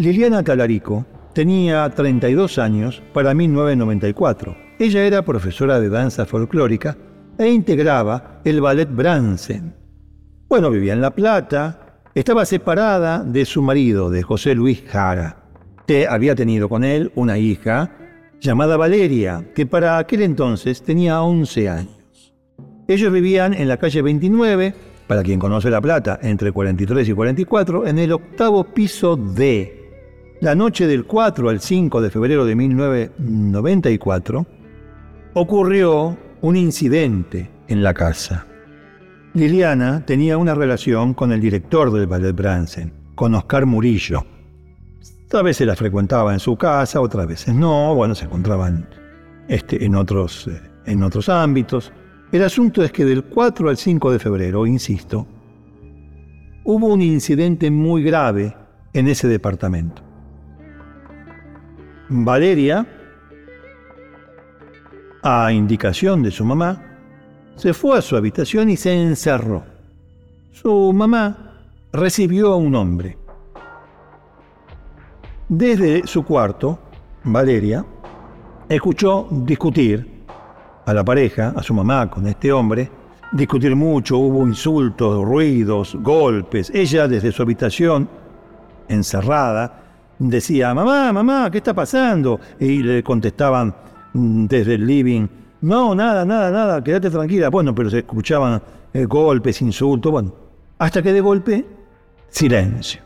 Liliana Talarico tenía 32 años para 1994. Ella era profesora de danza folclórica e integraba el ballet Bransen. Bueno, vivía en La Plata, estaba separada de su marido, de José Luis Jara. que había tenido con él una hija llamada Valeria, que para aquel entonces tenía 11 años. Ellos vivían en la calle 29, para quien conoce La Plata, entre 43 y 44, en el octavo piso D. La noche del 4 al 5 de febrero de 1994 ocurrió un incidente en la casa. Liliana tenía una relación con el director del Ballet Bransen, con Oscar Murillo. A veces la frecuentaba en su casa, otras veces no, bueno, se encontraban este, en, otros, eh, en otros ámbitos. El asunto es que del 4 al 5 de febrero, insisto, hubo un incidente muy grave en ese departamento. Valeria, a indicación de su mamá, se fue a su habitación y se encerró. Su mamá recibió a un hombre. Desde su cuarto, Valeria escuchó discutir a la pareja, a su mamá, con este hombre. Discutir mucho, hubo insultos, ruidos, golpes. Ella desde su habitación, encerrada, decía, mamá, mamá, ¿qué está pasando? Y le contestaban desde el living, no, nada, nada, nada, quédate tranquila. Bueno, pero se escuchaban eh, golpes, insultos, bueno. Hasta que de golpe, silencio.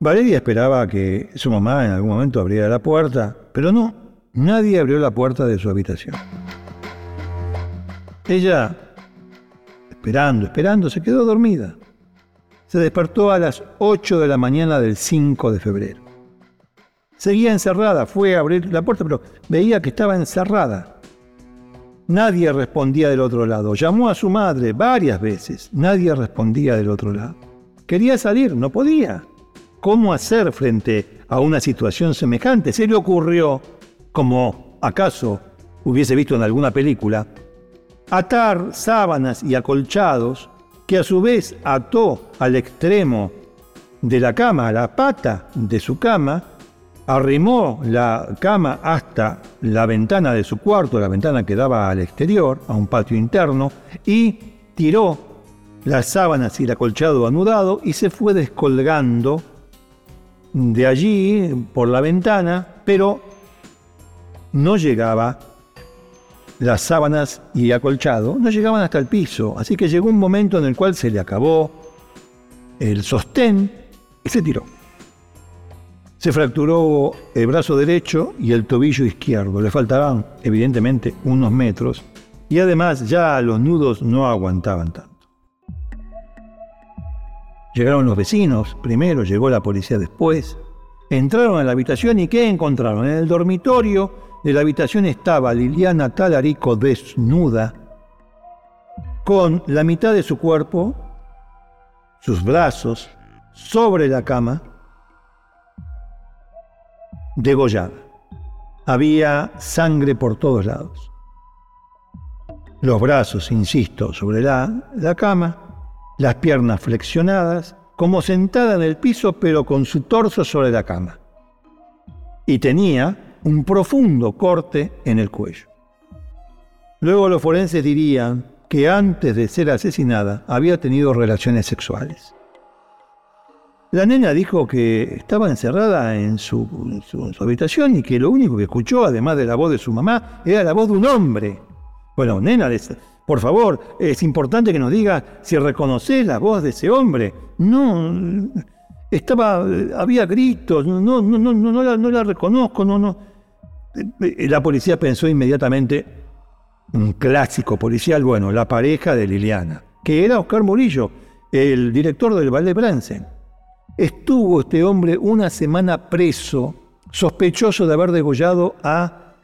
Valeria esperaba que su mamá en algún momento abriera la puerta, pero no, nadie abrió la puerta de su habitación. Ella, esperando, esperando, se quedó dormida. Se despertó a las 8 de la mañana del 5 de febrero. Seguía encerrada, fue a abrir la puerta, pero veía que estaba encerrada. Nadie respondía del otro lado. Llamó a su madre varias veces. Nadie respondía del otro lado. Quería salir, no podía cómo hacer frente a una situación semejante. Se le ocurrió, como acaso hubiese visto en alguna película, atar sábanas y acolchados que a su vez ató al extremo de la cama, a la pata de su cama, arrimó la cama hasta la ventana de su cuarto, la ventana que daba al exterior, a un patio interno, y tiró las sábanas y el acolchado anudado y se fue descolgando de allí por la ventana, pero no llegaba las sábanas y acolchado, no llegaban hasta el piso, así que llegó un momento en el cual se le acabó el sostén y se tiró. Se fracturó el brazo derecho y el tobillo izquierdo, le faltaban evidentemente unos metros y además ya los nudos no aguantaban tanto. Llegaron los vecinos, primero llegó la policía después. Entraron a la habitación y ¿qué encontraron? En el dormitorio de la habitación estaba Liliana Talarico desnuda, con la mitad de su cuerpo, sus brazos, sobre la cama, degollada. Había sangre por todos lados. Los brazos, insisto, sobre la, la cama, las piernas flexionadas, como sentada en el piso pero con su torso sobre la cama. Y tenía un profundo corte en el cuello. Luego los forenses dirían que antes de ser asesinada había tenido relaciones sexuales. La nena dijo que estaba encerrada en su, habitación y que lo único que escuchó, además de la voz de su mamá, era la voz de un hombre. Bueno, nena, por favor, es importante que nos diga si reconoce la voz de ese hombre. No, estaba, había gritos, no, no, no, no, la, no la reconozco, no, no. La policía pensó inmediatamente, un clásico policial, bueno, la pareja de Liliana, que era Oscar Murillo, el director del Ballet Bransen. Estuvo este hombre una semana preso, sospechoso de haber degollado a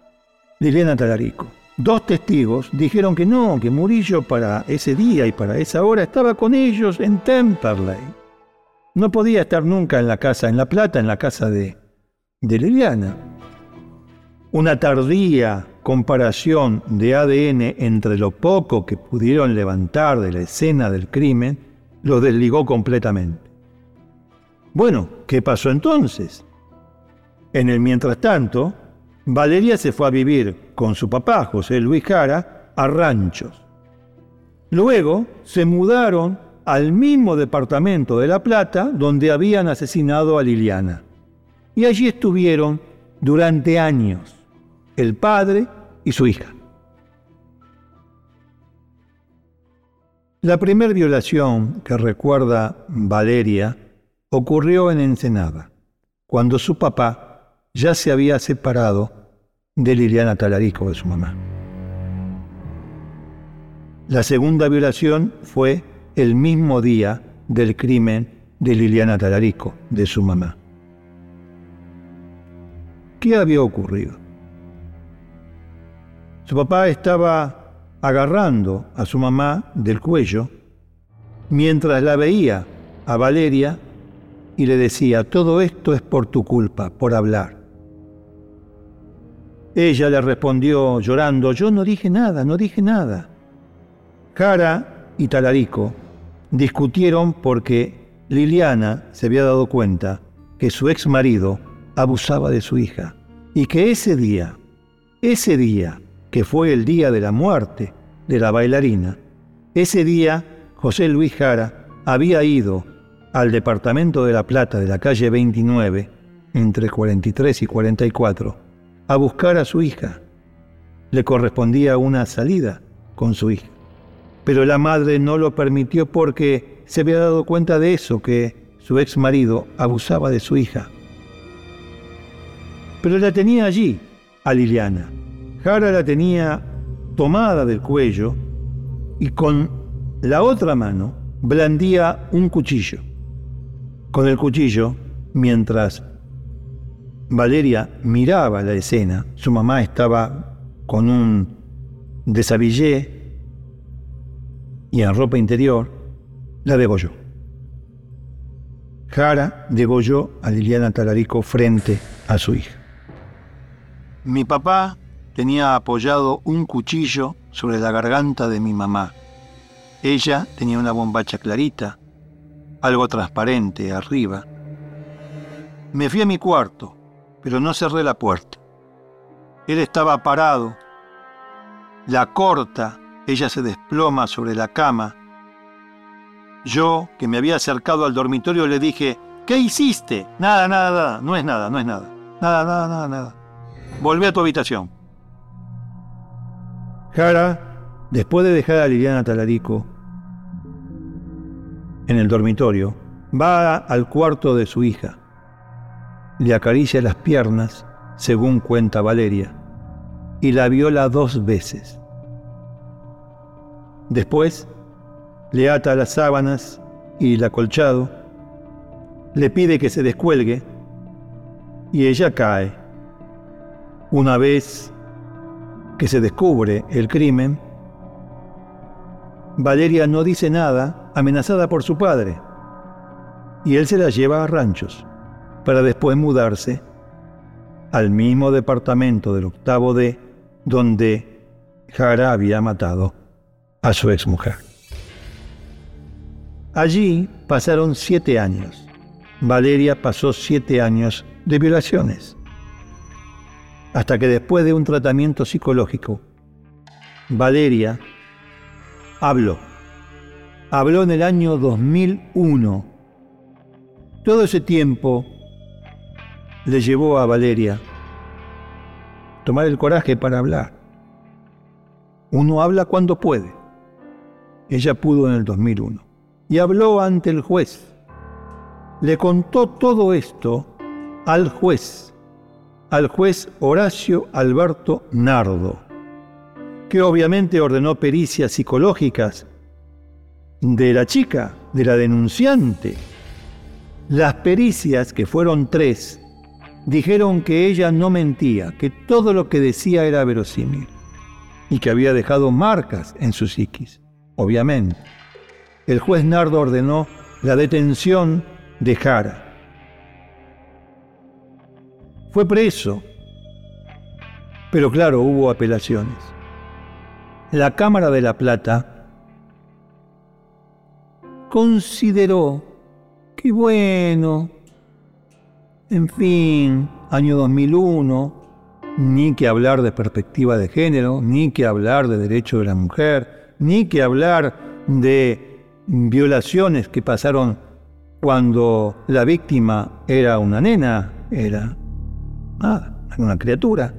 Liliana Talarico. Dos testigos dijeron que no, que Murillo para ese día y para esa hora estaba con ellos en Temperley. No podía estar nunca en la casa, en La Plata, en la casa de, de Liliana. Una tardía comparación de ADN entre lo poco que pudieron levantar de la escena del crimen los desligó completamente. Bueno, ¿qué pasó entonces? En el mientras tanto, Valeria se fue a vivir con su papá, José Luis Jara, a ranchos. Luego se mudaron al mismo departamento de La Plata donde habían asesinado a Liliana. Y allí estuvieron durante años, el padre y su hija. La primera violación que recuerda Valeria ocurrió en Ensenada, cuando su papá ya se había separado de Liliana Talarico, de su mamá. La segunda violación fue el mismo día del crimen de Liliana Talarico, de su mamá. ¿Qué había ocurrido? Su papá estaba agarrando a su mamá del cuello mientras la veía a Valeria y le decía, todo esto es por tu culpa, por hablar. Ella le respondió llorando, yo no dije nada, no dije nada. Cara y Talarico discutieron porque Liliana se había dado cuenta que su ex marido abusaba de su hija y que ese día, ese día, que fue el día de la muerte de la bailarina, ese día José Luis Jara había ido al departamento de La Plata de la calle 29, entre 43 y 44, a buscar a su hija. Le correspondía una salida con su hija. Pero la madre no lo permitió porque se había dado cuenta de eso, que su ex marido abusaba de su hija. Pero la tenía allí, a Liliana. Jara la tenía tomada del cuello y con la otra mano blandía un cuchillo. Con el cuchillo, mientras Valeria miraba la escena, su mamá estaba con un desabillé y en ropa interior, la degolló. Jara degolló a Liliana Talarico frente a su hija. Mi papá tenía apoyado un cuchillo sobre la garganta de mi mamá. Ella tenía una bombacha clarita, algo transparente arriba. Me fui a mi cuarto, pero no cerré la puerta. Él estaba parado, la corta, ella se desploma sobre la cama. Yo, que me había acercado al dormitorio, le dije, ¿qué hiciste? Nada, nada, nada, no es nada, no es nada. Nada, nada, nada, nada. Volvé a tu habitación. Jara, después de dejar a Liliana Talarico en el dormitorio, va al cuarto de su hija. Le acaricia las piernas, según cuenta Valeria, y la viola dos veces. Después, le ata las sábanas y el acolchado, le pide que se descuelgue y ella cae. Una vez que se descubre el crimen, Valeria no dice nada, amenazada por su padre, y él se la lleva a ranchos, para después mudarse al mismo departamento del octavo D donde Jara había matado a su exmujer. Allí pasaron siete años. Valeria pasó siete años de violaciones hasta que después de un tratamiento psicológico, Valeria habló. Habló en el año 2001. Todo ese tiempo le llevó a Valeria tomar el coraje para hablar. Uno habla cuando puede. Ella pudo en el 2001. Y habló ante el juez. Le contó todo esto al juez al juez Horacio Alberto Nardo, que obviamente ordenó pericias psicológicas de la chica, de la denunciante. Las pericias, que fueron tres, dijeron que ella no mentía, que todo lo que decía era verosímil y que había dejado marcas en su psiquis, obviamente. El juez Nardo ordenó la detención de Jara fue preso. Pero claro, hubo apelaciones. La Cámara de la Plata consideró que bueno, en fin, año 2001, ni que hablar de perspectiva de género, ni que hablar de derecho de la mujer, ni que hablar de violaciones que pasaron cuando la víctima era una nena, era nada, una criatura.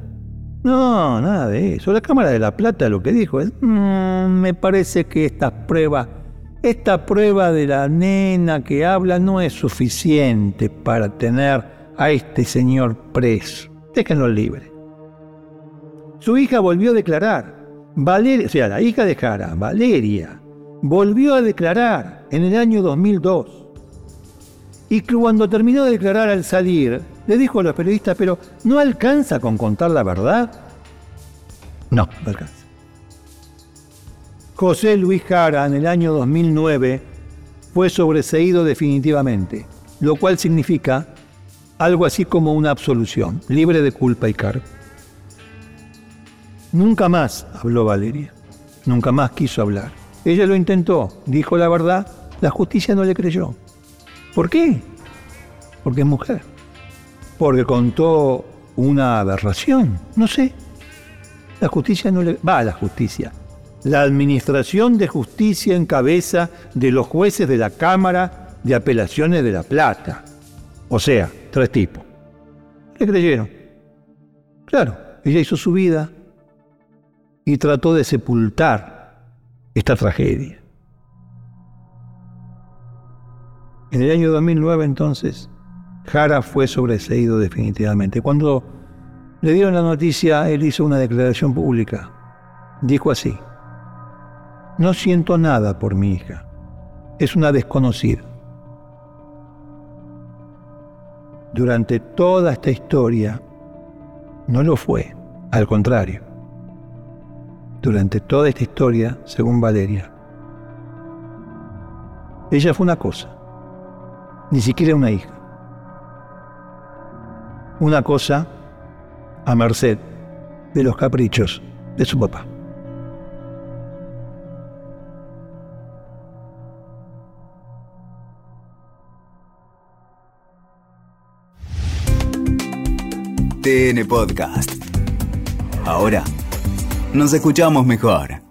No, nada de eso. La Cámara de la Plata lo que dijo es, mm, me parece que esta prueba, esta prueba de la nena que habla no es suficiente para tener a este señor preso. Déjenlo libre. Su hija volvió a declarar. Valeria, o sea, la hija de Jara, Valeria, volvió a declarar en el año 2002. Y cuando terminó de declarar al salir, le dijo a los periodistas, pero ¿no alcanza con contar la verdad? No, no alcanza. José Luis Jara en el año 2009 fue sobreseído definitivamente, lo cual significa algo así como una absolución, libre de culpa y cargo. Nunca más habló Valeria, nunca más quiso hablar. Ella lo intentó, dijo la verdad, la justicia no le creyó. ¿Por qué? Porque es mujer. Porque contó una aberración, no sé. La justicia no le... Va a la justicia. La Administración de Justicia en cabeza de los jueces de la Cámara de Apelaciones de La Plata. O sea, tres tipos. Le creyeron. Claro, ella hizo su vida y trató de sepultar esta tragedia. En el año 2009 entonces, Jara fue sobreseído definitivamente. Cuando le dieron la noticia, él hizo una declaración pública. Dijo así, no siento nada por mi hija, es una desconocida. Durante toda esta historia, no lo fue, al contrario durante toda esta historia, según Valeria. Ella fue una cosa, ni siquiera una hija. Una cosa a merced de los caprichos de su papá. TN Podcast. Ahora nos escuchamos mejor.